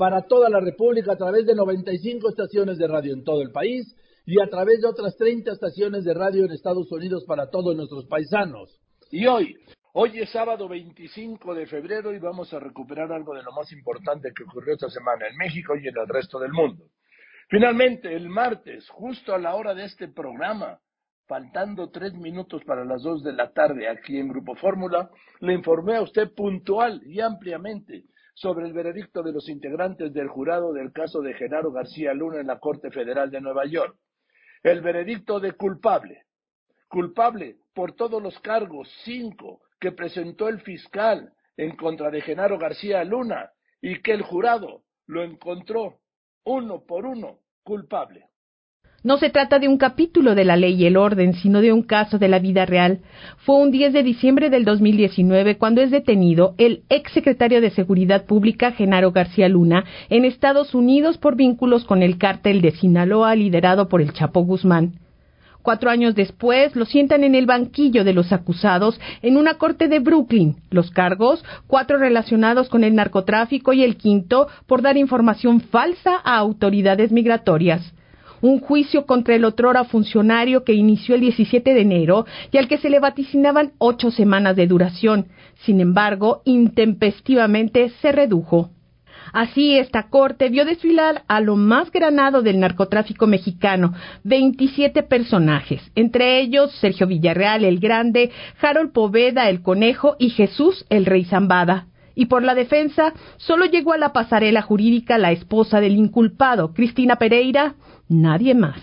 para toda la República a través de 95 estaciones de radio en todo el país y a través de otras 30 estaciones de radio en Estados Unidos para todos nuestros paisanos. Y hoy, hoy es sábado 25 de febrero y vamos a recuperar algo de lo más importante que ocurrió esta semana en México y en el resto del mundo. Finalmente, el martes, justo a la hora de este programa, faltando tres minutos para las dos de la tarde aquí en Grupo Fórmula, le informé a usted puntual y ampliamente sobre el veredicto de los integrantes del jurado del caso de Genaro García Luna en la Corte Federal de Nueva York. El veredicto de culpable. Culpable por todos los cargos, cinco, que presentó el fiscal en contra de Genaro García Luna y que el jurado lo encontró uno por uno culpable. No se trata de un capítulo de la ley y el orden, sino de un caso de la vida real. Fue un 10 de diciembre del 2019 cuando es detenido el ex secretario de Seguridad Pública, Genaro García Luna, en Estados Unidos por vínculos con el cártel de Sinaloa liderado por el Chapo Guzmán. Cuatro años después lo sientan en el banquillo de los acusados en una corte de Brooklyn. Los cargos, cuatro relacionados con el narcotráfico y el quinto por dar información falsa a autoridades migratorias un juicio contra el otrora funcionario que inició el 17 de enero y al que se le vaticinaban ocho semanas de duración. Sin embargo, intempestivamente se redujo. Así, esta corte vio desfilar a lo más granado del narcotráfico mexicano, 27 personajes, entre ellos Sergio Villarreal el Grande, Harold Poveda el Conejo y Jesús el Rey Zambada. Y por la defensa, solo llegó a la pasarela jurídica la esposa del inculpado, Cristina Pereira, nadie más.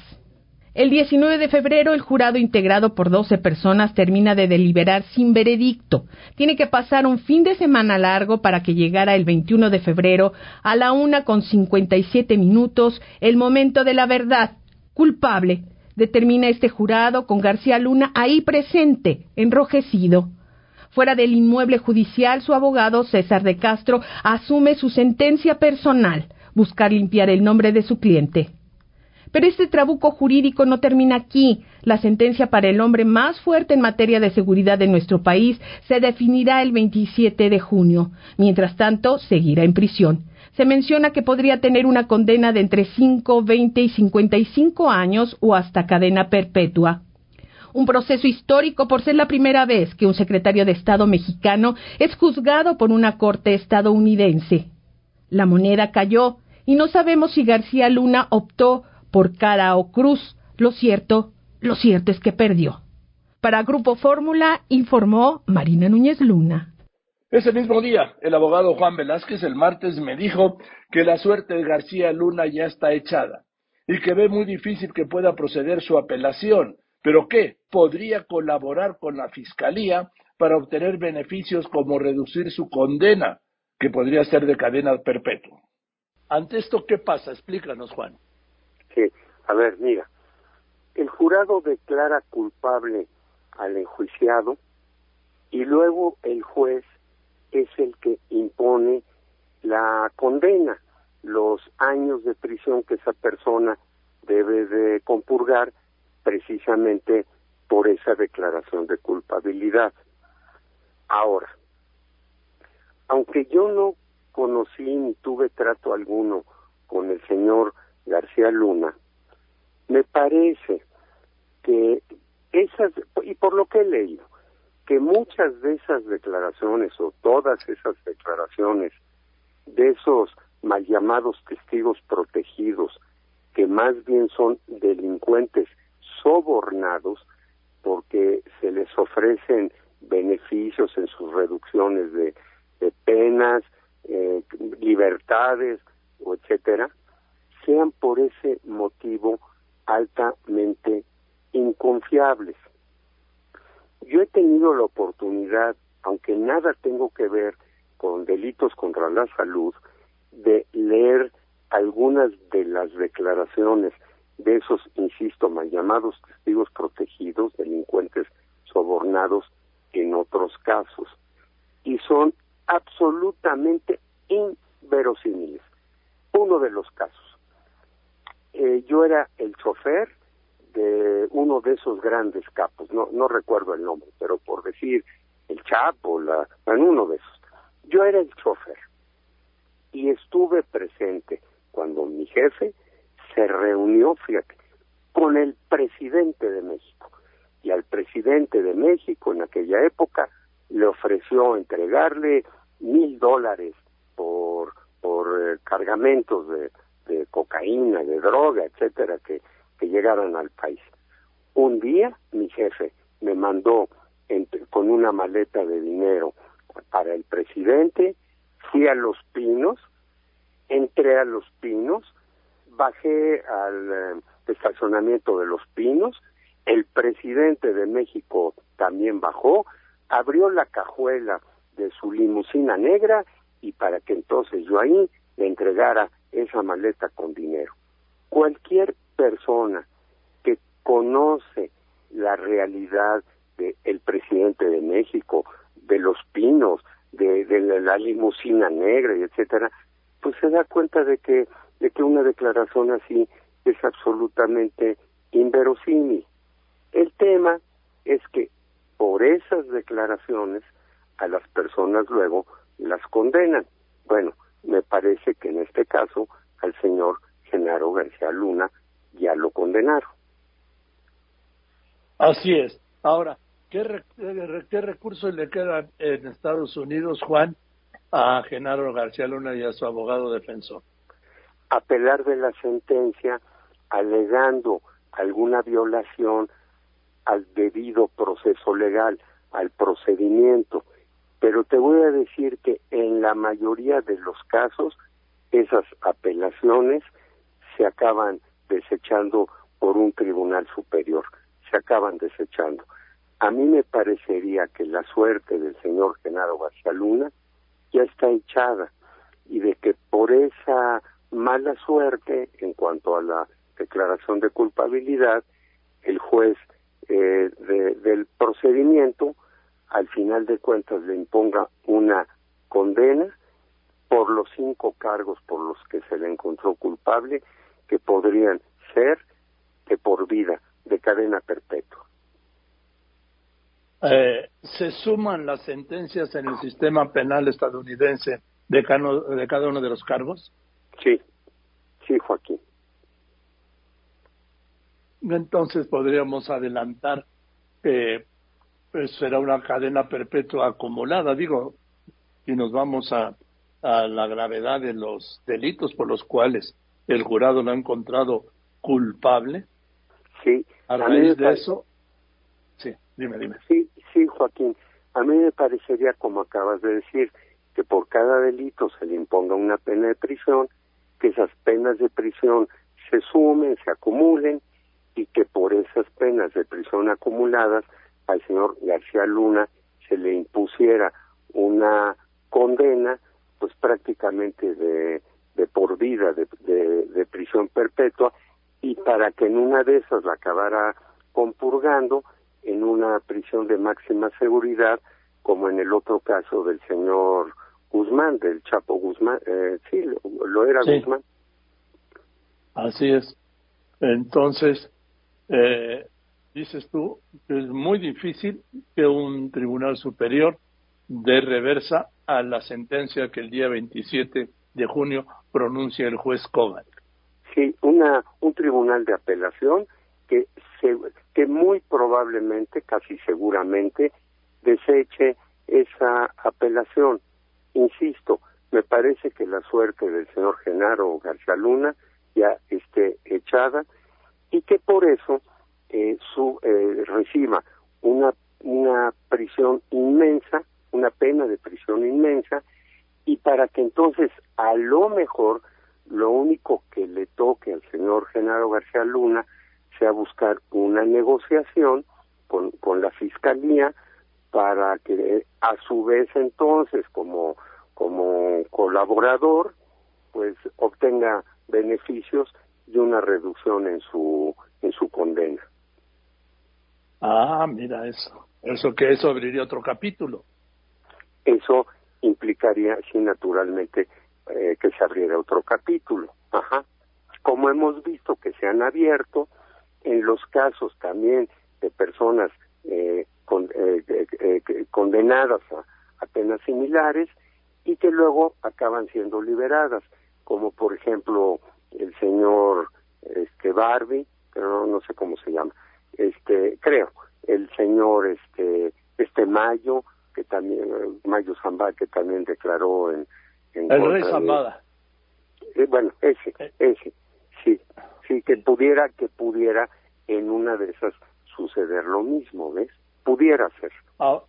El 19 de febrero, el jurado integrado por 12 personas termina de deliberar sin veredicto. Tiene que pasar un fin de semana largo para que llegara el 21 de febrero a la una con 57 minutos, el momento de la verdad. Culpable, determina este jurado con García Luna ahí presente, enrojecido. Fuera del inmueble judicial, su abogado César de Castro asume su sentencia personal, buscar limpiar el nombre de su cliente. Pero este trabuco jurídico no termina aquí. La sentencia para el hombre más fuerte en materia de seguridad de nuestro país se definirá el 27 de junio. Mientras tanto, seguirá en prisión. Se menciona que podría tener una condena de entre 5, 20 y 55 años o hasta cadena perpetua. Un proceso histórico por ser la primera vez que un secretario de Estado mexicano es juzgado por una corte estadounidense. La moneda cayó y no sabemos si García Luna optó por cara o cruz. Lo cierto, lo cierto es que perdió. Para Grupo Fórmula informó Marina Núñez Luna. Ese mismo día, el abogado Juan Velázquez el martes me dijo que la suerte de García Luna ya está echada y que ve muy difícil que pueda proceder su apelación, pero que podría colaborar con la Fiscalía para obtener beneficios como reducir su condena, que podría ser de cadena perpetua. Ante esto, ¿qué pasa? Explícanos, Juan a ver, mira, el jurado declara culpable al enjuiciado y luego el juez es el que impone la condena, los años de prisión que esa persona debe de compurgar precisamente por esa declaración de culpabilidad. Ahora, aunque yo no conocí ni tuve trato alguno con el señor García Luna, me parece que esas, y por lo que he leído, que muchas de esas declaraciones o todas esas declaraciones de esos mal llamados testigos protegidos, que más bien son delincuentes sobornados porque se les ofrecen beneficios en sus reducciones de, penas, eh, libertades, etcétera, sean por ese motivo altamente inconfiables. Yo he tenido la oportunidad, aunque nada tengo que ver con delitos contra la salud, de leer algunas de las declaraciones de esos, insisto, mal llamados testigos protegidos, delincuentes sobornados en otros casos. Y son absolutamente inverosímiles. Uno de los casos. Eh, yo era el chofer de uno de esos grandes capos, no, no recuerdo el nombre, pero por decir el Chapo, la, en uno de esos. Yo era el chofer y estuve presente cuando mi jefe se reunió, fíjate, con el presidente de México. Y al presidente de México en aquella época le ofreció entregarle mil dólares por, por eh, cargamentos de, de cocaína, de droga, etcétera, que, que llegaran al país. Un día mi jefe me mandó con una maleta de dinero para el presidente, fui a Los Pinos, entré a Los Pinos, bajé al eh, estacionamiento de Los Pinos, el presidente de México también bajó, abrió la cajuela de su limusina negra y para que entonces yo ahí le entregara esa maleta con dinero. Cualquier persona que conoce la realidad del presidente de México, de los pinos, de, la limusina negra etcétera, pues se da cuenta de que, de que una declaración así es absolutamente inverosímil. El tema es que por esas declaraciones a las personas luego las condenan. Bueno, me parece que en este caso al señor Genaro García Luna ya lo condenaron. Así es. Ahora, ¿qué, qué recursos le quedan en Estados Unidos, Juan, a Genaro García Luna y a su abogado defensor? Apelar de la sentencia alegando alguna violación al debido proceso legal, al procedimiento. Pero te voy a decir que en la mayoría de los casos esas apelaciones se acaban desechando por un tribunal superior, se acaban desechando. A mí me parecería que la suerte del señor Genaro García Luna ya está echada y de que por esa mala suerte en cuanto a la declaración de culpabilidad, el juez eh, del procedimiento al final de cuentas le imponga una condena por los cinco cargos por los que se le encontró culpable, que podrían ser de por vida, de cadena perpetua. Eh, ¿Se suman las sentencias en el sistema penal estadounidense de, de cada uno de los cargos? Sí, sí, Joaquín. Entonces podríamos adelantar que pues, será una cadena perpetua acumulada, digo, y nos vamos a a la gravedad de los delitos por los cuales el jurado lo ha encontrado culpable. Sí. A raíz de eso. Sí, dime, dime. Sí, sí, Joaquín. A mí me parecería, como acabas de decir, que por cada delito se le imponga una pena de prisión, que esas penas de prisión se sumen, se acumulen y que por esas penas de prisión acumuladas al señor García Luna se le impusiera una condena pues prácticamente de, de por vida, de, de, prisión perpetua, y para que en una de esas la acabara compurgando en una prisión de máxima seguridad, como en el otro caso del señor Guzmán, del Chapo Guzmán, eh, sí, lo, era Guzmán. Así es. Entonces, eh, dices tú que es muy difícil que un tribunal superior de reversa a la sentencia que el día 27 de junio pronuncia el juez Kogan. Sí, una, un tribunal de apelación que, que muy probablemente, casi seguramente, deseche esa apelación. Insisto, me parece que la suerte del señor Genaro García Luna ya esté echada y que por eso eh, su, eh, reciba una, una prisión inmensa una pena de prisión inmensa y para que entonces a lo mejor lo único que le toque al señor Genaro García Luna sea buscar una negociación con, con la fiscalía para que a su vez entonces como como colaborador pues obtenga beneficios y una reducción en su en su condena. Ah, mira eso. Eso que eso abriría otro capítulo. Eso implicaría, sí, naturalmente, eh, que se abriera otro capítulo. Ajá. Como hemos visto que se han abierto, en los casos también de personas eh, eh, condenadas a, a penas similares y que luego acaban siendo liberadas, como por ejemplo el señor este Barbie, pero no, sé cómo se llama, este creo, el señor este este Mayo, que también Mayo Zambada que también declaró en, en el rey Zambada. Eh, bueno, ese, eh. ese, sí, sí que pudiera que pudiera en una de esas suceder lo mismo, ¿ves? Pudiera ser. Ah,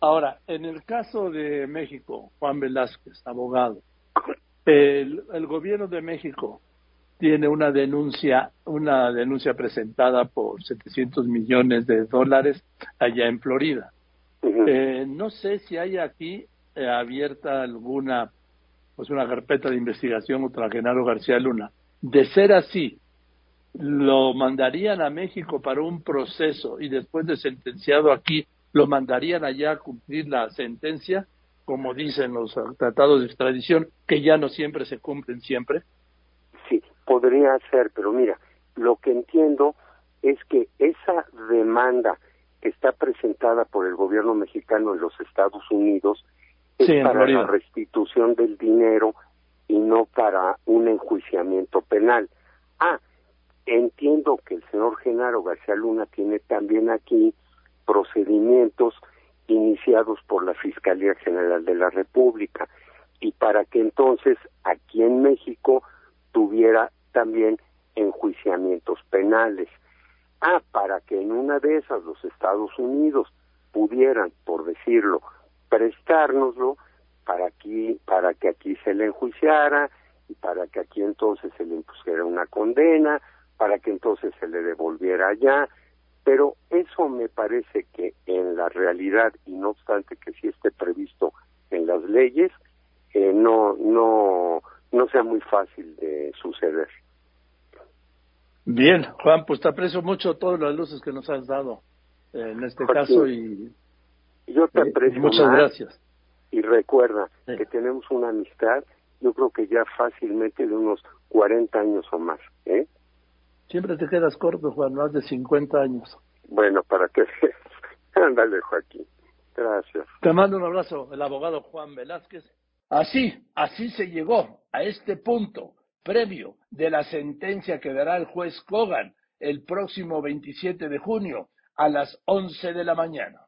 Ahora, en el caso de México, Juan Velázquez, abogado, el, el gobierno de México tiene una denuncia, una denuncia presentada por 700 millones de dólares allá en Florida. eh, no sé si hay aquí eh, abierta alguna, pues una carpeta de investigación contra Genaro García Luna. De ser así, lo mandarían a México para un proceso y después de sentenciado aquí, lo mandarían allá a cumplir la sentencia, como dicen los tratados de extradición, que ya no siempre se cumplen siempre. Podría ser, pero mira, lo que entiendo es que esa demanda que está presentada por el gobierno mexicano en los Estados Unidos es para la restitución del dinero y no para un enjuiciamiento penal. Ah, entiendo que el señor Genaro García Luna tiene también aquí procedimientos iniciados por la Fiscalía General de la República y para que entonces aquí en México tuviera también enjuiciamientos penales. Ah, para que en una de esas los Estados Unidos pudieran, por decirlo, prestárnoslo para aquí, para que aquí se le enjuiciara y para que aquí entonces se le impusiera una condena, para que entonces se le devolviera allá, pero eso me parece que en la realidad y no obstante que sí esté previsto en las leyes, eh, no no no sea muy fácil de suceder. Bien, Juan, pues te aprecio mucho todas las luces que nos has dado en este caso y yo te aprecio muchas gracias. Y recuerda que tenemos una amistad, yo creo que ya fácilmente de unos 40 años o más, ¿eh? Siempre te quedas corto, Juan, más de 50 años. Bueno, para que ándale, Joaquín. Gracias. Te mando un abrazo, el abogado Juan Velázquez. Así, así se llegó a este punto previo de la sentencia que dará el juez Kogan el próximo 27 de junio a las 11 de la mañana.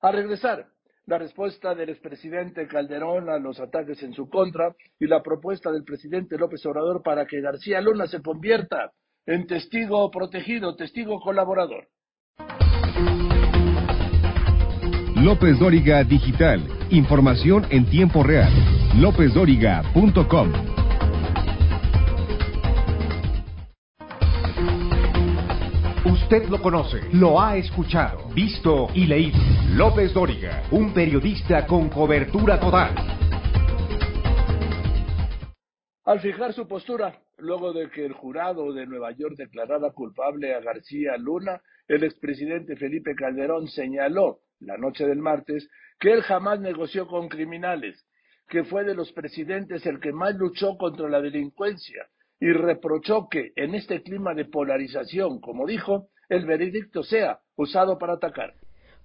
A regresar, la respuesta del expresidente Calderón a los ataques en su contra y la propuesta del presidente López Obrador para que García Luna se convierta en testigo protegido, testigo colaborador. López Dóriga Digital. Información en tiempo real. LópezDóriga.com. Usted lo conoce, lo ha escuchado, visto y leído. López Dóriga, un periodista con cobertura total. Al fijar su postura, luego de que el jurado de Nueva York declarara culpable a García Luna, el expresidente Felipe Calderón señaló la noche del martes que él jamás negoció con criminales, que fue de los presidentes el que más luchó contra la delincuencia y reprochó que en este clima de polarización, como dijo, el veredicto sea usado para atacar.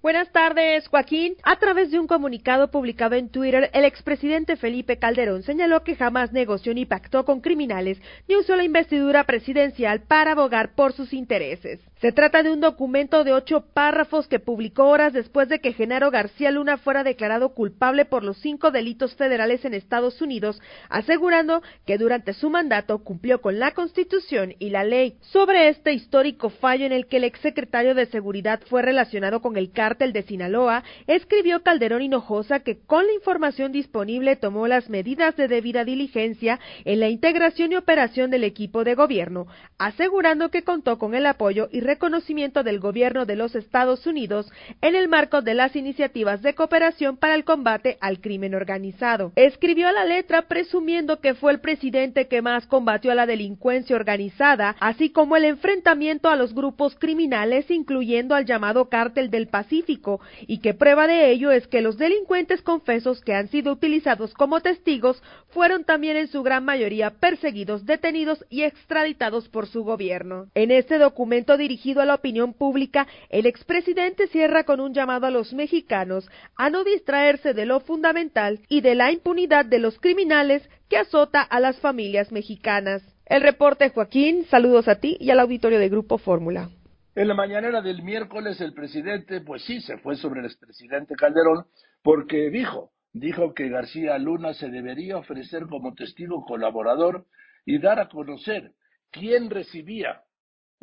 Buenas tardes, Joaquín. A través de un comunicado publicado en Twitter, el expresidente Felipe Calderón señaló que jamás negoció ni pactó con criminales ni usó la investidura presidencial para abogar por sus intereses. Se trata de un documento de ocho párrafos que publicó horas después de que Genaro García Luna fuera declarado culpable por los cinco delitos federales en Estados Unidos, asegurando que durante su mandato cumplió con la Constitución y la ley. Sobre este histórico fallo en el que el exsecretario de Seguridad fue relacionado con el cártel de Sinaloa, escribió Calderón Hinojosa que con la información disponible tomó las medidas de debida diligencia en la integración y operación del equipo de gobierno, asegurando que contó con el apoyo y reconocimiento del gobierno de los Estados Unidos en el marco de las iniciativas de cooperación para el combate al crimen organizado. Escribió la letra presumiendo que fue el presidente que más combatió a la delincuencia organizada, así como el enfrentamiento a los grupos criminales, incluyendo al llamado Cártel del Pacífico, y que prueba de ello es que los delincuentes confesos que han sido utilizados como testigos fueron también en su gran mayoría perseguidos, detenidos y extraditados por su gobierno. En este documento dirigido a la opinión pública, el expresidente cierra con un llamado a los mexicanos a no distraerse de lo fundamental y de la impunidad de los criminales que azota a las familias mexicanas. El reporte Joaquín, saludos a ti y al auditorio de Grupo Fórmula. En la mañanera del miércoles el presidente, pues sí, se fue sobre el expresidente Calderón porque dijo, dijo que García Luna se debería ofrecer como testigo colaborador y dar a conocer quién recibía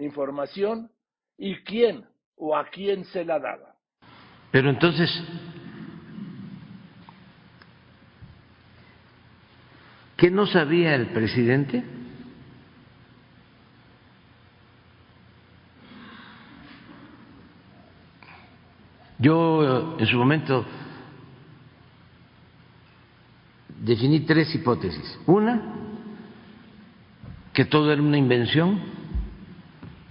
información y quién o a quién se la daba. Pero entonces, ¿qué no sabía el presidente? Yo en su momento definí tres hipótesis. Una, que todo era una invención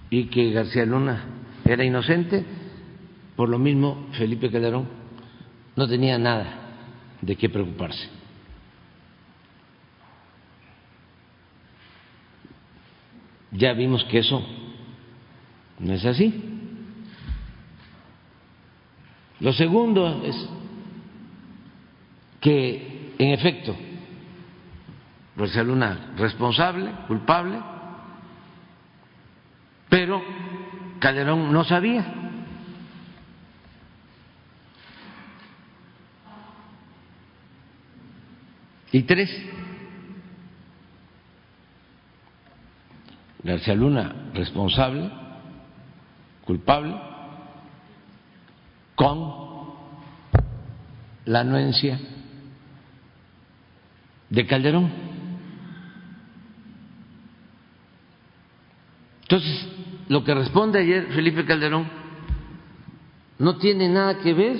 y que García Luna era inocente. Por lo mismo, Felipe Calderón no tenía nada de qué preocuparse. Ya vimos que eso no es así. Lo segundo es que, en efecto, García Luna responsable, culpable, pero Calderón no sabía. Y tres, García Luna responsable, culpable, con la anuencia de Calderón. Entonces, lo que responde ayer Felipe Calderón no tiene nada que ver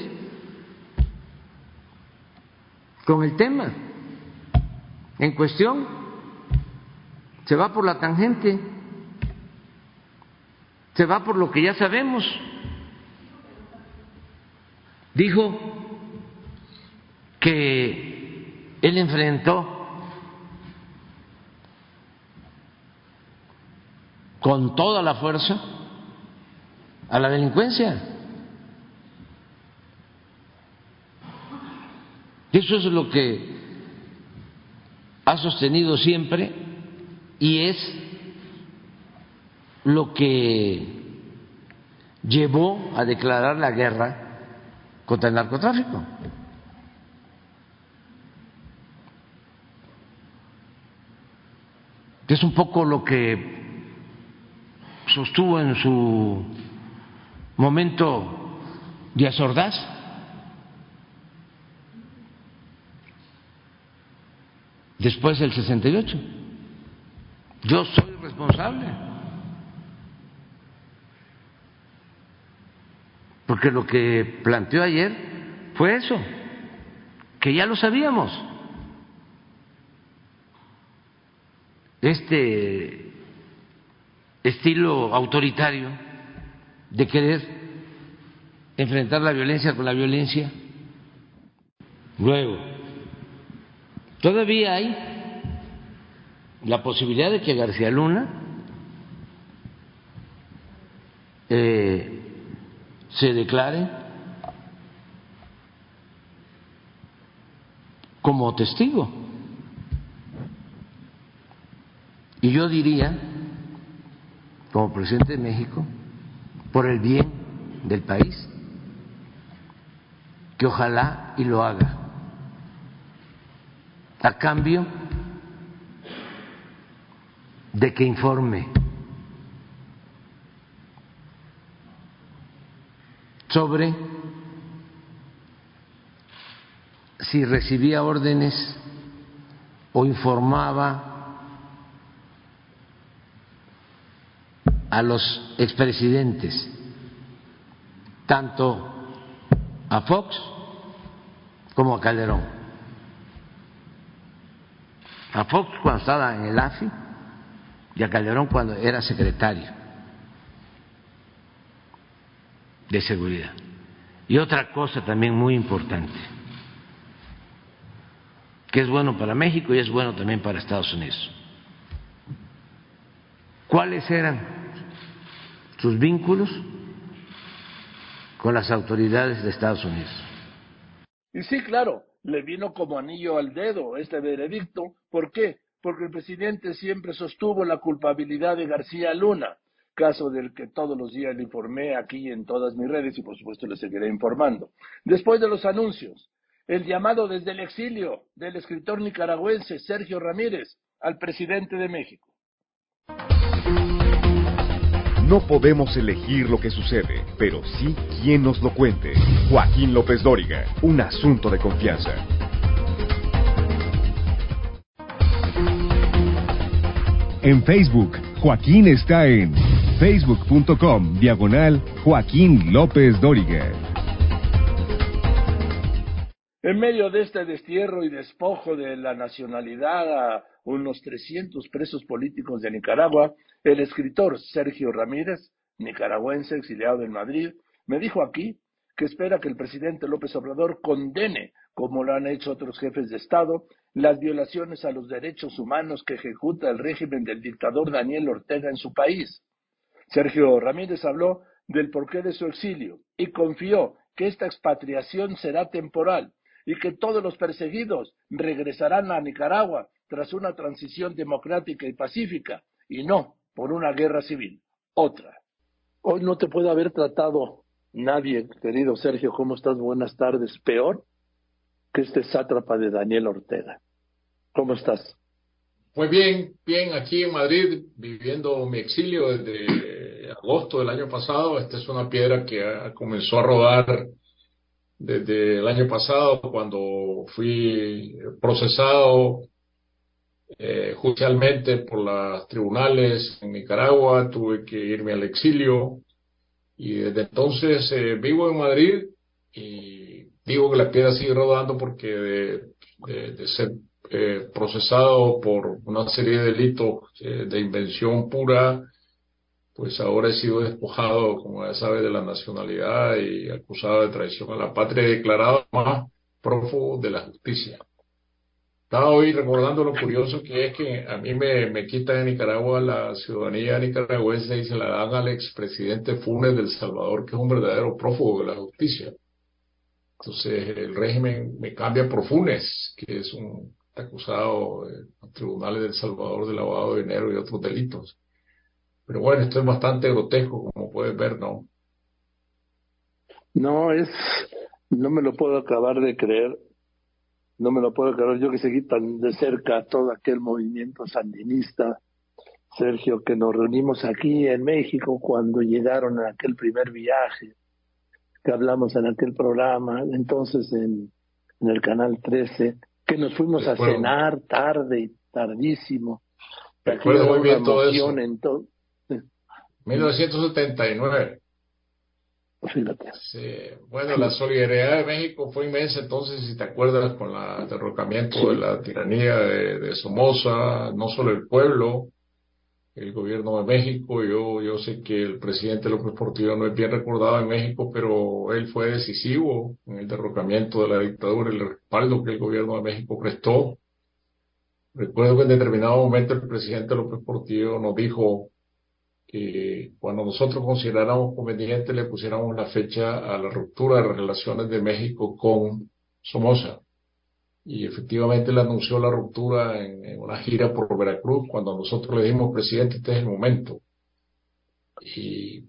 con el tema en cuestión. Se va por la tangente, se va por lo que ya sabemos dijo que él enfrentó con toda la fuerza a la delincuencia. Eso es lo que ha sostenido siempre y es lo que llevó a declarar la guerra contra el narcotráfico. Es un poco lo que sostuvo en su momento Díaz Ordaz. Después del 68. Yo soy responsable. porque lo que planteó ayer fue eso, que ya lo sabíamos. Este estilo autoritario de querer enfrentar la violencia con la violencia. Luego, todavía hay la posibilidad de que García Luna eh, se declare como testigo. Y yo diría, como presidente de México, por el bien del país, que ojalá y lo haga, a cambio de que informe sobre si recibía órdenes o informaba a los expresidentes, tanto a Fox como a Calderón. A Fox cuando estaba en el AFI y a Calderón cuando era secretario de seguridad. Y otra cosa también muy importante, que es bueno para México y es bueno también para Estados Unidos. ¿Cuáles eran sus vínculos con las autoridades de Estados Unidos? Y sí, claro, le vino como anillo al dedo este veredicto. ¿Por qué? Porque el presidente siempre sostuvo la culpabilidad de García Luna, caso del que todos los días le informé aquí en todas mis redes y por supuesto le seguiré informando. Después de los anuncios, el llamado desde el exilio del escritor nicaragüense Sergio Ramírez al presidente de México. No podemos elegir lo que sucede, pero sí quién nos lo cuente. Joaquín López Dóriga, un asunto de confianza. En Facebook, Joaquín está en facebook.com diagonal Joaquín López Dóriga. En medio de este destierro y despojo de la nacionalidad a unos 300 presos políticos de Nicaragua, el escritor Sergio Ramírez, nicaragüense exiliado en Madrid, me dijo aquí que espera que el presidente López Obrador condene, como lo han hecho otros jefes de Estado, las violaciones a los derechos humanos que ejecuta el régimen del dictador Daniel Ortega en su país. Sergio Ramírez habló del porqué de su exilio y confió que esta expatriación será temporal y que todos los perseguidos regresarán a Nicaragua tras una transición democrática y pacífica y no por una guerra civil, otra. Hoy no te puede haber tratado nadie, querido Sergio, ¿cómo estás? Buenas tardes, peor que este sátrapa de Daniel Ortega. ¿Cómo estás? Muy bien, bien, aquí en Madrid, viviendo mi exilio desde agosto del año pasado. Esta es una piedra que comenzó a rodar desde el año pasado cuando fui procesado eh, judicialmente por los tribunales en Nicaragua, tuve que irme al exilio y desde entonces eh, vivo en Madrid y digo que la piedra sigue rodando porque de, ser eh, procesado por una serie de delitos de invención pura, pues ahora he sido despojado, como ya sabe, de la nacionalidad y acusado de traición a la patria y declarado más prófugo de la justicia. Estaba hoy recordando lo curioso que es que a mí me, me quitan en Nicaragua la ciudadanía nicaragüense y se la dan al expresidente Funes del Salvador, que es un verdadero prófugo de la justicia. Entonces el régimen me cambia por Funes, que es un acusado en los tribunales del Salvador de lavado de dinero y otros delitos. Pero bueno, esto es bastante grotesco, como puedes ver, ¿no? No, es, no me lo puedo acabar de creer. No me lo puedo creer. Yo que seguí tan de cerca todo aquel movimiento sandinista, Sergio, que nos reunimos aquí en México cuando llegaron a aquel primer viaje, que hablamos en aquel programa, entonces en, en el Canal 13, que nos fuimos a cenar tarde tardísimo. Recuerdo muy bien todo eso. En todo, 1979. Fíjate. Sí. Bueno, la solidaridad de México fue inmensa entonces, si te acuerdas, con el derrocamiento de la tiranía de, Somoza, no solo el pueblo, el gobierno de México. Yo, yo sé que el presidente López Portillo no es bien recordado en México, pero él fue decisivo en el derrocamiento de la dictadura, el respaldo que el gobierno de México prestó. Recuerdo que en determinado momento el presidente López Portillo nos dijo, que cuando nosotros consideráramos conveniente le pusiéramos la fecha a la ruptura de relaciones de México con Somoza. Y efectivamente le anunció la ruptura en, una gira por Veracruz cuando nosotros le dijimos, presidente, este es el momento. Y,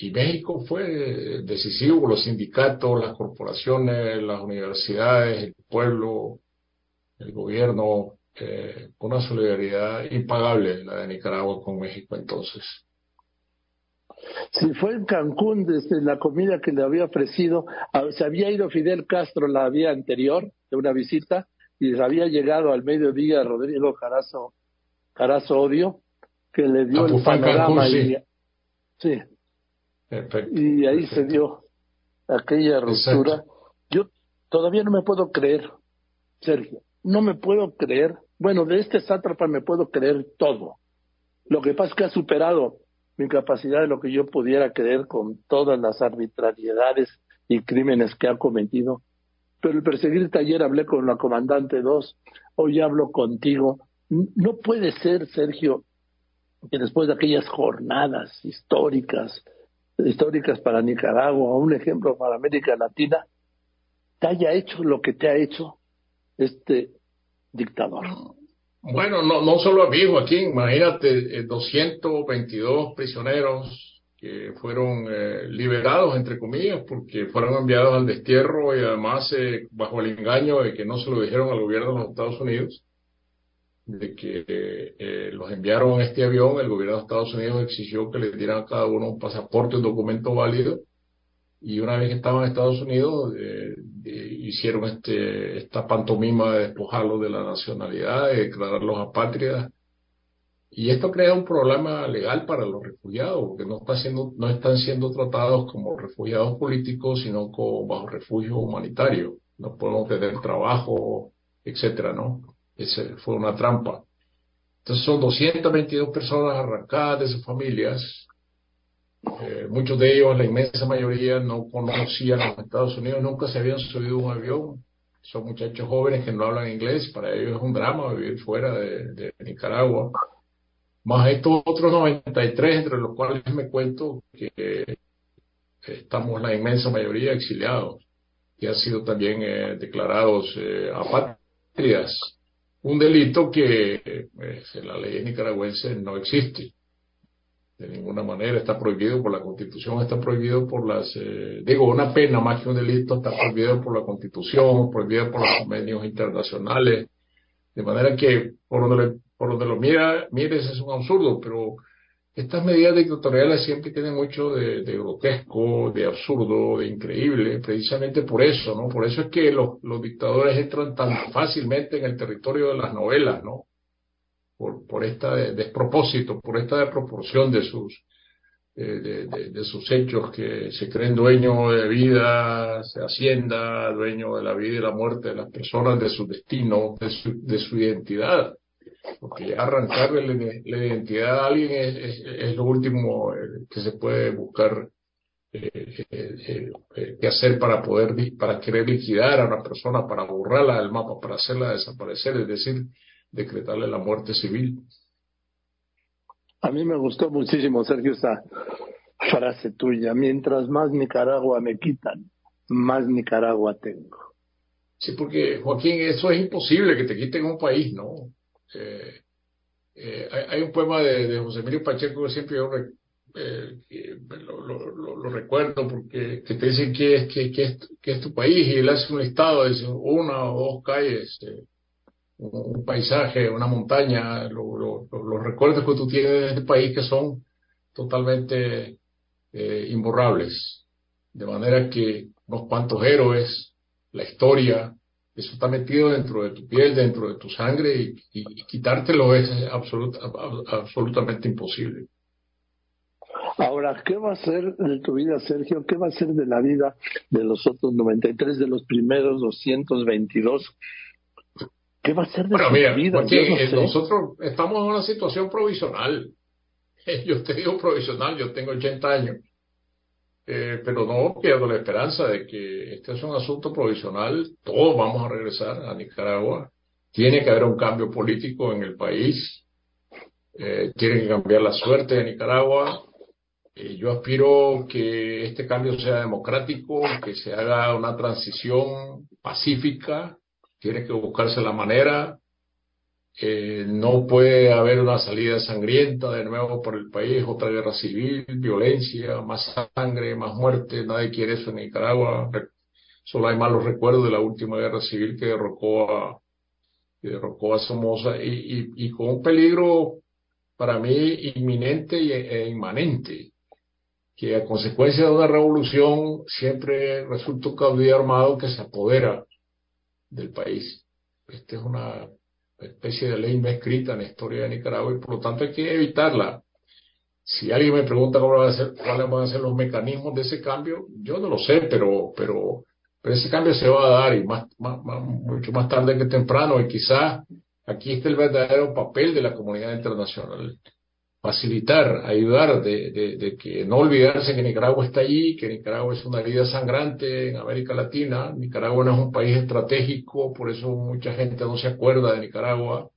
y México fue decisivo, los sindicatos, las corporaciones, las universidades, el pueblo, el gobierno, eh, una solidaridad impagable la de Nicaragua con México entonces. Si fue en Cancún desde la comida que le había ofrecido, se había ido Fidel Castro la día anterior de una visita y había llegado al mediodía Rodrigo Carazo, Carazo Odio, que le dio el panorama y, Sí. Perfecto. Y ahí se dio aquella ruptura. Yo todavía no me puedo creer, Sergio, no me puedo creer. Bueno, de este sátrapa me puedo creer todo. Lo que pasa es que ha superado mi capacidad de lo que yo pudiera creer con todas las arbitrariedades y crímenes que ha cometido. Pero el perseguirte ayer hablé con la comandante 2, hoy hablo contigo. No puede ser, Sergio, que después de aquellas jornadas históricas, históricas para Nicaragua, un ejemplo para América Latina, te haya hecho lo que te ha hecho este dictador. Bueno, no, no solo a mí, Joaquín, imagínate, 222 eh, prisioneros que fueron eh, liberados, entre comillas, porque fueron enviados al destierro y además eh, bajo el engaño de que no se lo dijeron al gobierno de los Estados Unidos de que eh, los enviaron en este avión, el gobierno de Estados Unidos exigió que le dieran a cada uno un pasaporte, un documento válido, y una vez que estaban en Estados Unidos, eh, hicieron este, esta pantomima de despojarlos de la nacionalidad, de declararlos apátridas, y esto crea un problema legal para los refugiados, porque no, está siendo, no están siendo tratados como refugiados políticos, sino como bajo refugio humanitario. No podemos tener trabajo, etcétera, ¿no? Ese fue una trampa. Entonces son 222 personas arrancadas de sus familias. Eh, muchos de ellos, la inmensa mayoría, no conocían los Estados Unidos, nunca se habían subido un avión. Son muchachos jóvenes que no hablan inglés, para ellos es un drama vivir fuera de, Nicaragua. Más estos otros 93, entre los cuales me cuento que estamos la inmensa mayoría exiliados, que han sido también eh, declarados eh, apátridas un delito que en la ley nicaragüense no existe. De ninguna manera está prohibido por la Constitución, está prohibido por las, eh, digo, una pena más que un delito está prohibido por la Constitución, prohibido por los convenios internacionales. De manera que por donde, por donde lo mira, mires es un absurdo, pero estas medidas dictatoriales siempre tienen mucho de, grotesco, de absurdo, de increíble, precisamente por eso, ¿no? Por eso es que los, dictadores entran tan fácilmente en el territorio de las novelas, ¿no? Por, por este despropósito, por esta desproporción de sus, de, sus hechos, que se creen dueños de vida, se hacienda, dueños de la vida y la muerte de las personas, de su destino, de su, de su identidad. Porque arrancarle la, identidad a alguien es, lo último eh, que se puede buscar eh, eh, eh hacer para poder, para querer liquidar a una persona, para borrarla del mapa, para hacerla desaparecer, es decir, decretarle la muerte civil. A mí me gustó muchísimo, Sergio, esa frase tuya. Mientras más Nicaragua me quitan, más Nicaragua tengo. Sí, porque Joaquín, eso es imposible que te quiten un país, ¿no? Eh, eh, hay, un poema de, José Emilio Pacheco que siempre yo eh, lo, recuerdo porque te dicen que es, que, que, es, tu país y él hace un listado, dice una o dos calles, un, paisaje, una montaña, los recuerdos que tú tienes de este país que son totalmente imborrables. De manera que unos cuantos héroes, la historia, eso está metido dentro de tu piel, dentro de tu sangre y, quitártelo es absolutamente imposible. Ahora, ¿qué va a ser de tu vida, Sergio? ¿Qué va a ser de la vida de los otros 93, de los primeros 222? ¿Qué va a ser de bueno, mira, vida? Eh, nosotros estamos en una situación provisional. Yo te digo provisional, yo tengo 80 años. Eh, pero no pierdo la esperanza de que este es un asunto provisional, todos vamos a regresar a Nicaragua, tiene que haber un cambio político en el país, eh, tiene que cambiar la suerte de Nicaragua. Eh, yo aspiro que este cambio sea democrático, que se haga una transición pacífica, tiene que buscarse la manera, eh, no puede haber una salida sangrienta de nuevo por el país, otra guerra civil, violencia, más sangre, más muerte. Nadie quiere eso en Nicaragua. Solo hay malos recuerdos de la última guerra civil que derrocó a, que derrocó a Somoza y, y, con un peligro para mí inminente e inmanente, que a consecuencia de una revolución siempre resulta un caudillo armado que se apodera del país. Esta es una especie de ley no escrita en la historia de Nicaragua y por lo tanto hay que evitarla. Si alguien me pregunta cómo van a ser, cuáles van a ser los mecanismos de ese cambio, yo no lo sé, pero, pero, pero ese cambio se va a dar y más, mucho más tarde que temprano y quizás aquí está el verdadero papel de la comunidad internacional facilitar, ayudar, de, de, que no olvidarse que Nicaragua está allí, que Nicaragua es una herida sangrante en América Latina. Nicaragua no es un país estratégico, por eso mucha gente no se acuerda de Nicaragua.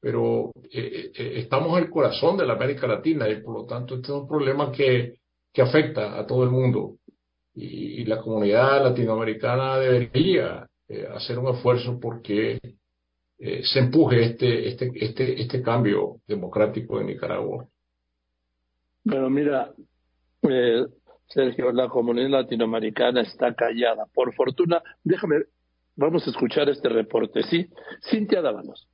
Pero eh, eh, estamos en el corazón de la América Latina y por lo tanto este es un problema que, que afecta a todo el mundo. Y, la comunidad latinoamericana debería eh, hacer un esfuerzo porque eh, se empuje este, este, este, este cambio democrático en Nicaragua. Bueno, mira, eh, Sergio, la comunidad latinoamericana está callada. Por fortuna, déjame, vamos a escuchar este reporte, ¿sí? Cintia Dávalos.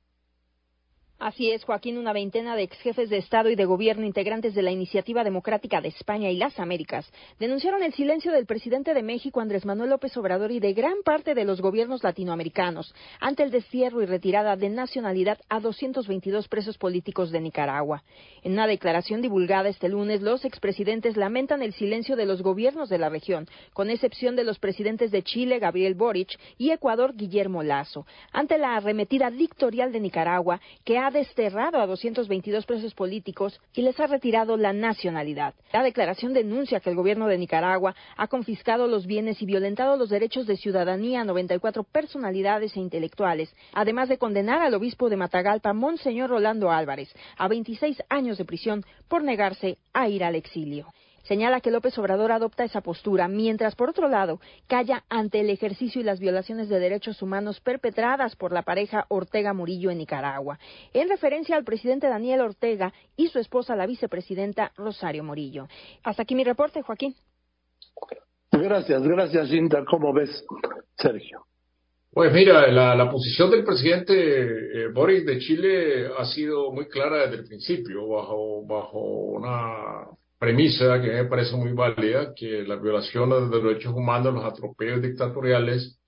Así es, Joaquín, una veintena de ex jefes de Estado y de Gobierno integrantes de la Iniciativa Democrática de España y las Américas denunciaron el silencio del presidente de México, Andrés Manuel López Obrador, y de gran parte de los gobiernos latinoamericanos ante el destierro y retirada de nacionalidad a 222 presos políticos de Nicaragua. En una declaración divulgada este lunes, los expresidentes lamentan el silencio de los gobiernos de la región, con excepción de los presidentes de Chile, Gabriel Boric, y Ecuador, Guillermo Lazo, ante la arremetida dictorial de Nicaragua, que ha desterrado a 222 presos políticos y les ha retirado la nacionalidad. La declaración denuncia que el gobierno de Nicaragua ha confiscado los bienes y violentado los derechos de ciudadanía a 94 personalidades e intelectuales, además de condenar al obispo de Matagalpa, Monseñor Rolando Álvarez, a 26 años de prisión por negarse a ir al exilio. Señala que López Obrador adopta esa postura, mientras, por otro lado, calla ante el ejercicio y las violaciones de derechos humanos perpetradas por la pareja Ortega Murillo en Nicaragua, en referencia al presidente Daniel Ortega y su esposa, la vicepresidenta Rosario Murillo. Hasta aquí mi reporte, Joaquín. Gracias, gracias, Cinta. ¿Cómo ves, Sergio? Pues mira, la, posición del presidente eh, Boris de Chile ha sido muy clara desde el principio, bajo, bajo una premisa que me parece muy válida, que las violaciones de derechos humanos, los atropellos dictatoriales,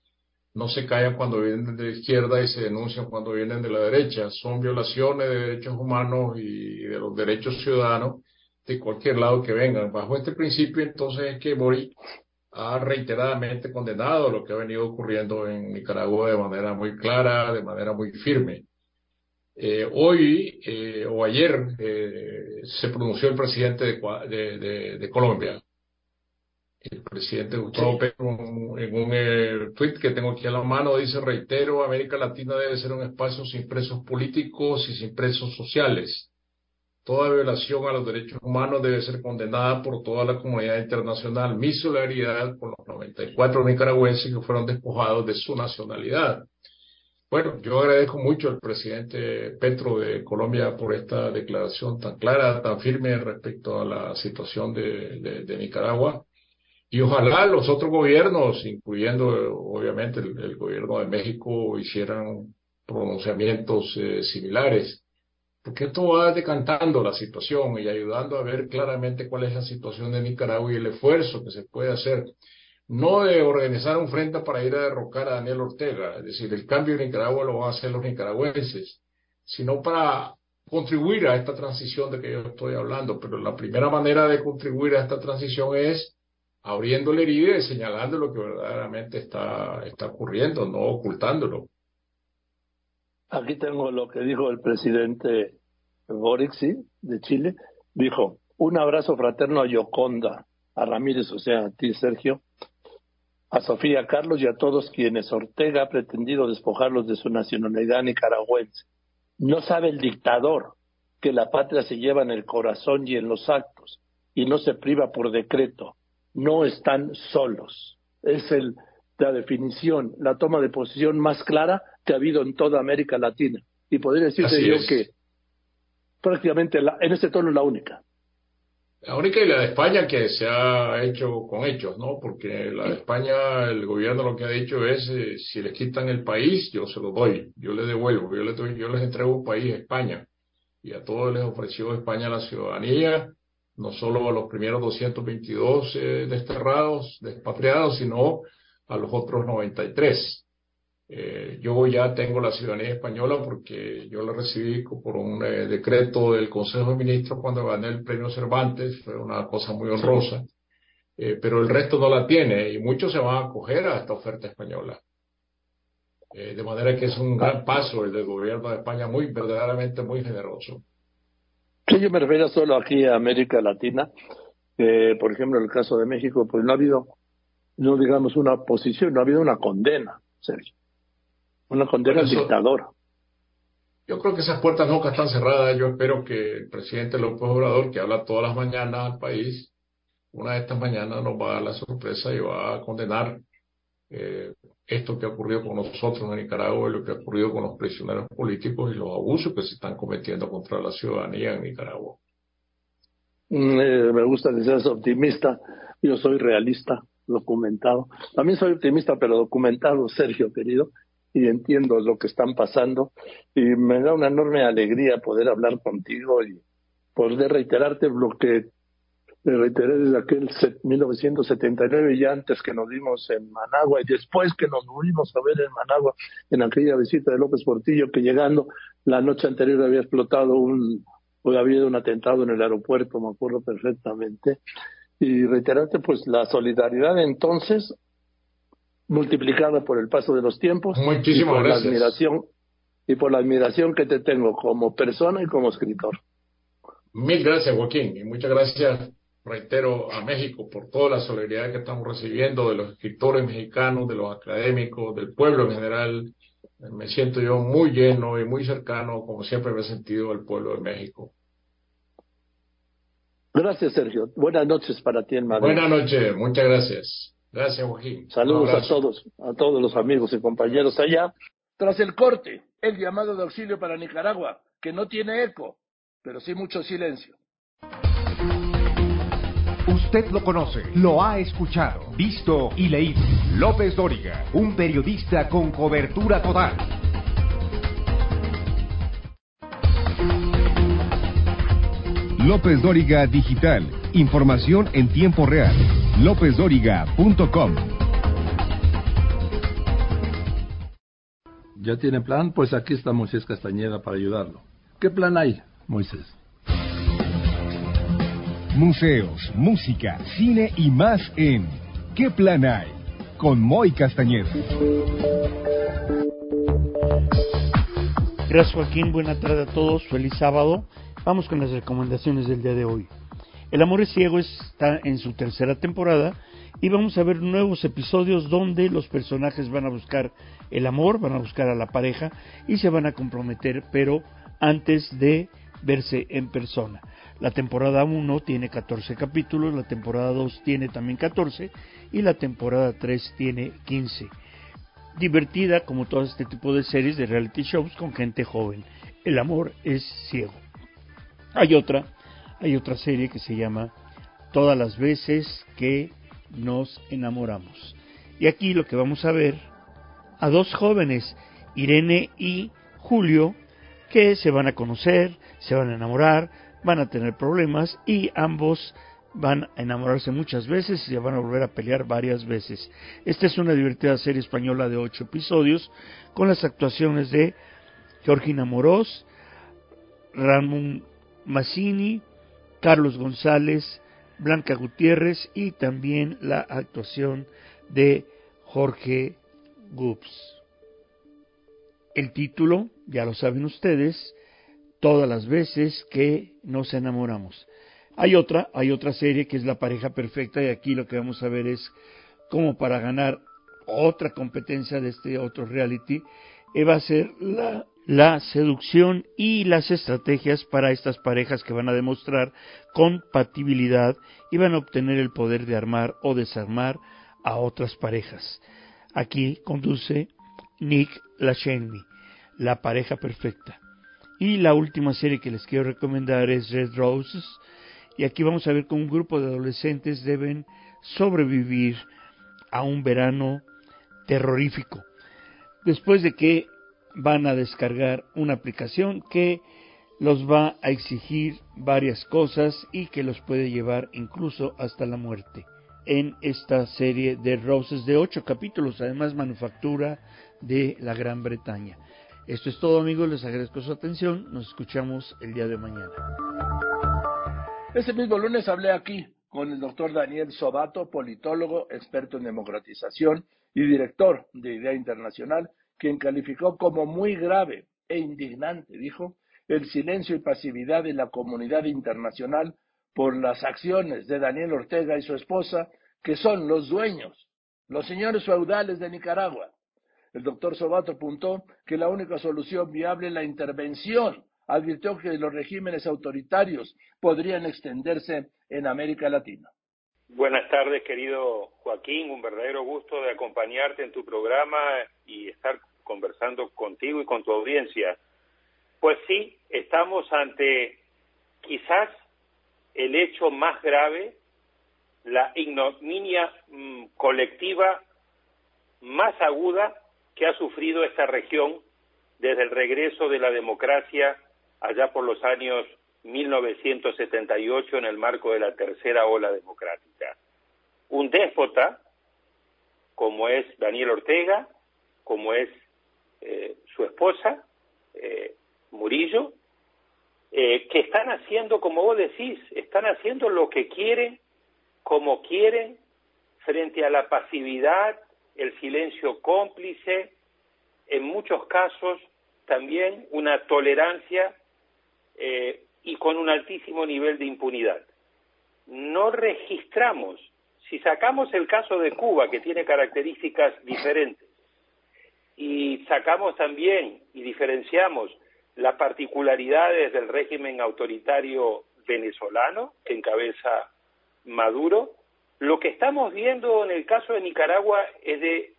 no se callan cuando vienen de la izquierda y se denuncian cuando vienen de la derecha. Son violaciones de derechos humanos y de los derechos ciudadanos de cualquier lado que vengan. Bajo este principio, entonces, es que Boric ha reiteradamente condenado lo que ha venido ocurriendo en Nicaragua de manera muy clara, de manera muy firme. Eh, hoy eh, o ayer eh, se pronunció el presidente de, de, Colombia, el presidente Gustavo Petro, en un tweet que tengo aquí a la mano, dice, reitero, América Latina debe ser un espacio sin presos políticos y sin presos sociales. Toda violación a los derechos humanos debe ser condenada por toda la comunidad internacional. Mi solidaridad con los 94 nicaragüenses que fueron despojados de su nacionalidad. Bueno, yo agradezco mucho al presidente Petro de Colombia por esta declaración tan clara, tan firme respecto a la situación de, Nicaragua. Y ojalá los otros gobiernos, incluyendo obviamente el, gobierno de México, hicieran pronunciamientos eh, similares, porque esto va decantando la situación y ayudando a ver claramente cuál es la situación de Nicaragua y el esfuerzo que se puede hacer no de organizar un frente para ir a derrocar a Daniel Ortega, es decir, el cambio en Nicaragua lo van a hacer los nicaragüenses, sino para contribuir a esta transición de que yo estoy hablando. Pero la primera manera de contribuir a esta transición es abriendo la herida y señalando lo que verdaderamente está, está ocurriendo, no ocultándolo. Aquí tengo lo que dijo el presidente Boric, de Chile. Dijo, un abrazo fraterno a Yoconda, a Ramírez, o sea, a ti, Sergio, a Sofía Carlos y a todos quienes Ortega ha pretendido despojarlos de su nacionalidad nicaragüense. No sabe el dictador que la patria se lleva en el corazón y en los actos y no se priva por decreto. No están solos. Es el, la definición, la toma de posición más clara que ha habido en toda América Latina. Y podría decirse yo que prácticamente en este tono es la única. La única y la de España que se ha hecho con hechos, ¿no? Porque la de España, el gobierno lo que ha dicho es, eh, si les quitan el país, yo se lo doy, yo les devuelvo, yo les, doy, yo les entrego un país a España. Y a todos les ofreció España la ciudadanía, no solo a los primeros 222 eh, desterrados, despatriados, sino a los otros 93. Eh, yo ya tengo la ciudadanía española porque yo la recibí por un eh, decreto del Consejo de Ministros cuando gané el premio Cervantes, fue una cosa muy honrosa, eh, pero el resto no la tiene y muchos se van a acoger a esta oferta española. de manera que es un gran paso el del gobierno de España, muy verdaderamente muy generoso. Sí, yo me refiero solo aquí a América Latina. por ejemplo, en el caso de México, pues no ha habido, no digamos una posición, no ha habido una condena, Sergio una condena dictador. Yo creo que esas puertas nunca están cerradas. Yo espero que el presidente López Obrador, que habla todas las mañanas al país, una de estas mañanas nos va a dar la sorpresa y va a condenar eh, esto que ha ocurrido con nosotros en Nicaragua y lo que ha ocurrido con los prisioneros políticos y los abusos que se están cometiendo contra la ciudadanía en Nicaragua. Mm, eh, me gusta que seas optimista. Yo soy realista, documentado. También soy optimista, pero documentado, Sergio, querido y entiendo lo que están pasando. Y me da una enorme alegría poder hablar contigo y poder reiterarte lo que reiteré desde aquel 1979 y antes que nos vimos en Managua y después que nos volvimos a ver en Managua en aquella visita de López Portillo que llegando la noche anterior había explotado un había un atentado en el aeropuerto, me acuerdo perfectamente. Y reiterarte pues la solidaridad entonces multiplicada por el paso de los tiempos y por la admiración y por la admiración que te tengo como persona y como escritor. Mil gracias, Joaquín, y muchas gracias, reitero, a México por toda la solidaridad que estamos recibiendo de los escritores mexicanos, de los académicos, del pueblo en general. Me siento yo muy lleno y muy cercano, como siempre me he sentido, al pueblo de México. Gracias, Sergio. Buenas noches para ti en Madrid. Buenas noches, muchas gracias. Gracias, Joaquín. Saludos a todos, a todos los amigos y compañeros allá. Tras el corte, el llamado de auxilio para Nicaragua, que no tiene eco, pero sí mucho silencio. Usted lo conoce, lo ha escuchado, visto y leído. López Dóriga, un periodista con cobertura total. López Dóriga Digital. Información en tiempo real lópezdoriga.com. ¿Ya tiene plan? Pues aquí está Moisés Castañeda para ayudarlo. ¿Qué plan hay, Moisés? Museos, música, cine y más en ¿Qué plan hay? Con Moy Castañeda. Gracias Joaquín, buena tarde a todos, feliz sábado. Vamos con las recomendaciones del día de hoy. El amor es ciego está en su tercera temporada y vamos a ver nuevos episodios donde los personajes van a buscar el amor, van a buscar a la pareja y se van a comprometer, pero antes de verse en persona. La temporada 1 tiene 14 capítulos, la temporada 2 tiene también 14 y la temporada 3 tiene 15. Divertida como todo este tipo de series de reality shows con gente joven. El amor es ciego. Hay otra hay otra serie que se llama Todas las veces que nos enamoramos. Y aquí lo que vamos a ver a dos jóvenes, Irene y Julio, que se van a conocer, se van a enamorar, van a tener problemas y ambos van a enamorarse muchas veces y se van a volver a pelear varias veces. Esta es una divertida serie española de ocho episodios con las actuaciones de Georgina Morós, Ramón Massini, Carlos González, Blanca Gutiérrez y también la actuación de Jorge Gups. El título, ya lo saben ustedes, todas las veces que nos enamoramos. Hay otra, hay otra serie que es La pareja perfecta y aquí lo que vamos a ver es cómo para ganar otra competencia de este otro reality eh, va a ser la la seducción y las estrategias para estas parejas que van a demostrar compatibilidad y van a obtener el poder de armar o desarmar a otras parejas. Aquí conduce Nick Lacheny, la pareja perfecta. Y la última serie que les quiero recomendar es Red Roses. Y aquí vamos a ver cómo un grupo de adolescentes deben sobrevivir a un verano terrorífico. Después de que van a descargar una aplicación que los va a exigir varias cosas y que los puede llevar incluso hasta la muerte. En esta serie de Roses de ocho capítulos, además manufactura de la Gran Bretaña. Esto es todo amigos, les agradezco su atención, nos escuchamos el día de mañana. Ese mismo lunes hablé aquí con el doctor Daniel Sobato, politólogo, experto en democratización y director de Idea Internacional, quien calificó como muy grave e indignante, dijo, el silencio y pasividad de la comunidad internacional por las acciones de Daniel Ortega y su esposa, que son los dueños, los señores feudales de Nicaragua. El doctor Sobato apuntó que la única solución viable es la intervención. Advirtió que los regímenes autoritarios podrían extenderse en América Latina. Buenas tardes, querido Joaquín. Un verdadero gusto de acompañarte en tu programa y estar conversando contigo y con tu audiencia. Pues sí, estamos ante quizás el hecho más grave, la ignominia mm, colectiva más aguda que ha sufrido esta región desde el regreso de la democracia allá por los años 1978 en el marco de la tercera ola democrática. Un déspota, como es Daniel Ortega, como es eh, su esposa, eh, Murillo, eh, que están haciendo, como vos decís, están haciendo lo que quieren, como quieren, frente a la pasividad, el silencio cómplice, en muchos casos también una tolerancia y con un altísimo nivel de impunidad. No registramos, si sacamos el caso de Cuba, que tiene características diferentes, y sacamos también y diferenciamos las particularidades del régimen autoritario venezolano que encabeza Maduro, lo que estamos viendo en el caso de Nicaragua es de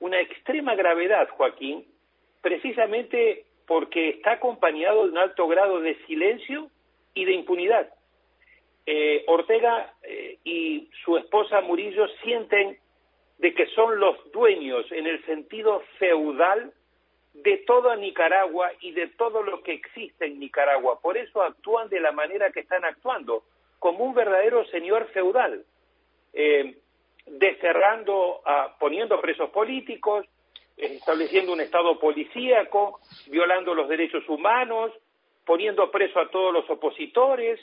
una extrema gravedad, Joaquín, precisamente porque está acompañado de un alto grado de silencio y de impunidad. Eh, Ortega eh, y su esposa Murillo sienten de que son los dueños en el sentido feudal de toda Nicaragua y de todo lo que existe en Nicaragua. Por eso actúan de la manera que están actuando, como un verdadero señor feudal eh, desterrando, a, poniendo presos políticos, estableciendo un Estado policíaco, violando los derechos humanos, poniendo preso a todos los opositores,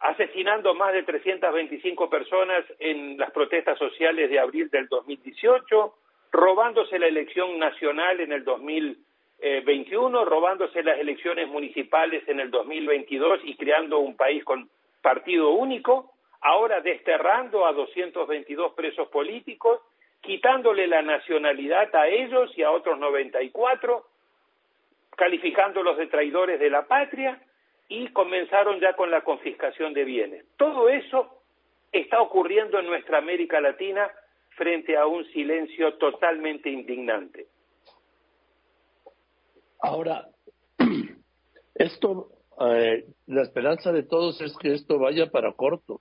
asesinando más de 325 personas en las protestas sociales de abril del 2018, robándose la elección nacional en el 2021, robándose las elecciones municipales en el 2022 y creando un país con partido único ahora desterrando a 222 presos políticos, quitándole la nacionalidad a ellos y a otros 94, calificándolos de traidores de la patria y comenzaron ya con la confiscación de bienes. Todo eso está ocurriendo en nuestra América Latina frente a un silencio totalmente indignante. Ahora, esto, eh, la esperanza de todos es que esto vaya para corto.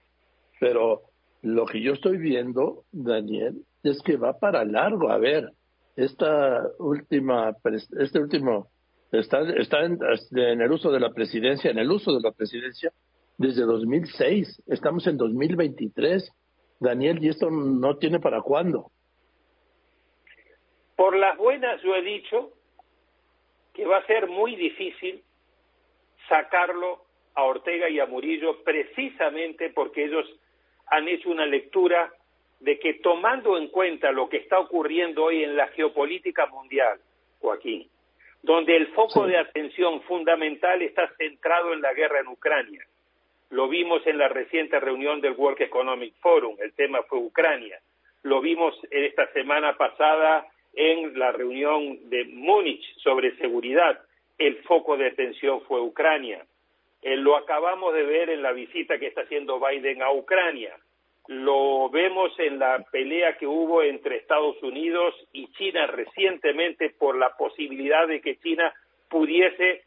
Pero lo que yo estoy viendo, Daniel, es que va para largo. A ver, esta última, este último, está, en, en, el uso de la presidencia, en el uso de la presidencia desde 2006. Estamos en 2023. Daniel, ¿y esto no tiene para cuándo? Por las buenas yo he dicho que va a ser muy difícil sacarlo a Ortega y a Murillo precisamente porque ellos han hecho una lectura de que tomando en cuenta lo que está ocurriendo hoy en la geopolítica mundial, Joaquín, donde el foco de atención fundamental está centrado en la guerra en Ucrania. Lo vimos en la reciente reunión del World Economic Forum, el tema fue Ucrania. Lo vimos esta semana pasada en la reunión de Múnich sobre seguridad, el foco de atención fue Ucrania. Eh, lo acabamos de ver en la visita que está haciendo Biden a Ucrania. Lo vemos en la pelea que hubo entre Estados Unidos y China recientemente por la posibilidad de que China pudiese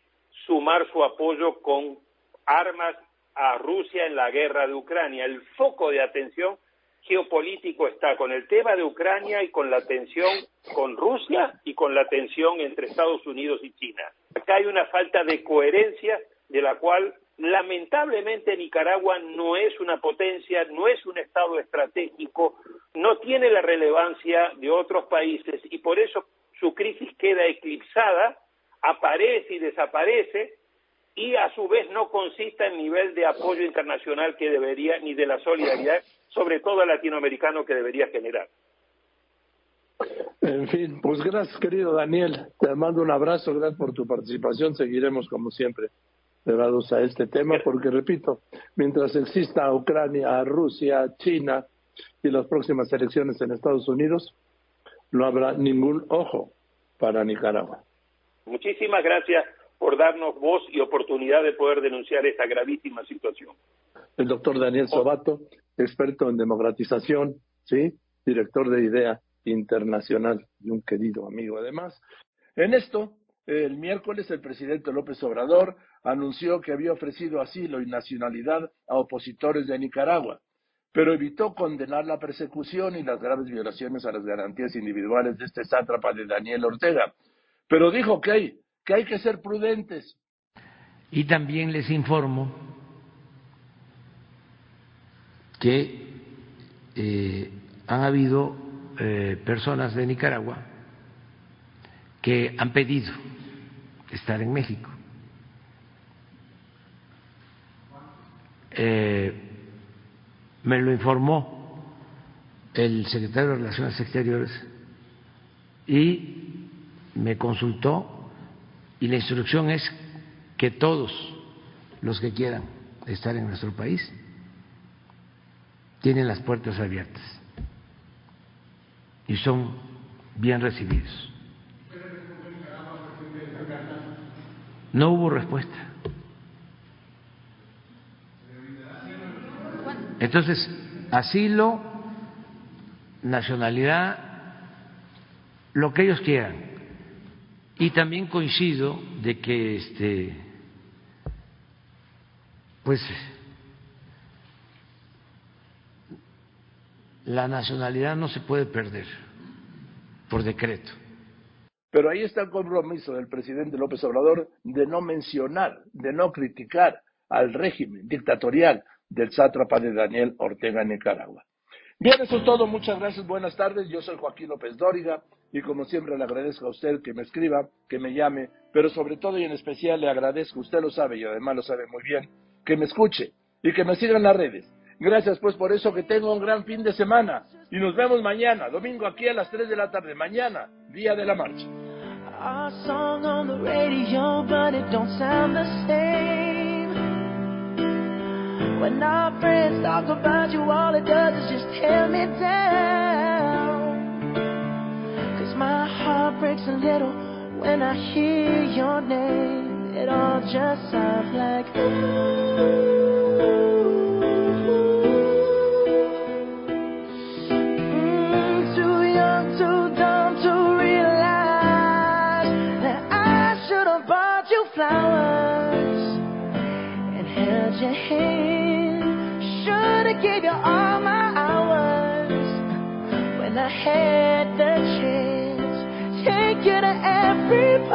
sumar su apoyo con armas a Rusia en la guerra de Ucrania. El foco de atención geopolítico está con el tema de Ucrania y con la tensión con Rusia y con la tensión entre Estados Unidos y China. Acá hay una falta de coherencia de la cual lamentablemente Nicaragua no es una potencia, no es un Estado estratégico, no tiene la relevancia de otros países y por eso su crisis queda eclipsada, aparece y desaparece, y a su vez no consista el nivel de apoyo internacional que debería, ni de la solidaridad, sobre todo latinoamericano, que debería generar. En fin, pues gracias querido Daniel, te mando un abrazo, gracias por tu participación, seguiremos como siempre pegados a este tema, porque repito, mientras exista Ucrania, Rusia, China y las próximas elecciones en Estados Unidos, no habrá ningún ojo para Nicaragua. Muchísimas gracias por darnos voz y oportunidad de poder denunciar esta gravísima situación. El doctor Daniel Sobato, experto en democratización, ¿sí? director de IDEA Internacional y un querido amigo además. En esto, el miércoles el presidente López Obrador anunció que había ofrecido asilo y nacionalidad a opositores de Nicaragua, pero evitó condenar la persecución y las graves violaciones a las garantías individuales de este sátrapa de Daniel Ortega. Pero dijo que hay que, ser prudentes. Y también les informo que eh, han habido eh, personas de Nicaragua que han pedido estar en México. Eh, me lo informó el secretario de Relaciones Exteriores y me consultó y la instrucción es que todos los que quieran estar en nuestro país tienen las puertas abiertas y son bien recibidos. No hubo respuesta. Entonces, asilo, nacionalidad, lo que ellos quieran. Y también coincido de que este pues la nacionalidad no se puede perder por decreto. Pero ahí está el compromiso del presidente López Obrador de no mencionar, de no criticar al régimen dictatorial del sátrapa de Daniel Ortega en Nicaragua. Bien, eso es todo. Muchas gracias. Buenas tardes. Yo soy Joaquín López Dóriga y como siempre le agradezco a usted que me escriba, que me llame, pero sobre todo y en especial le agradezco, usted lo sabe y además lo sabe muy bien, que me escuche y que me siga en las redes. Gracias pues por eso que tengo un gran fin de semana y nos vemos mañana, domingo aquí a las 3 de la tarde, mañana, día de la marcha. When our friends talk about you, all it does is just tear me down. Cause my heart breaks a little when I hear your name. It all just sounds like mm, ooh. Ooh flowers and held your hand. Should've gave you all my hours when I had the chance. Take you to every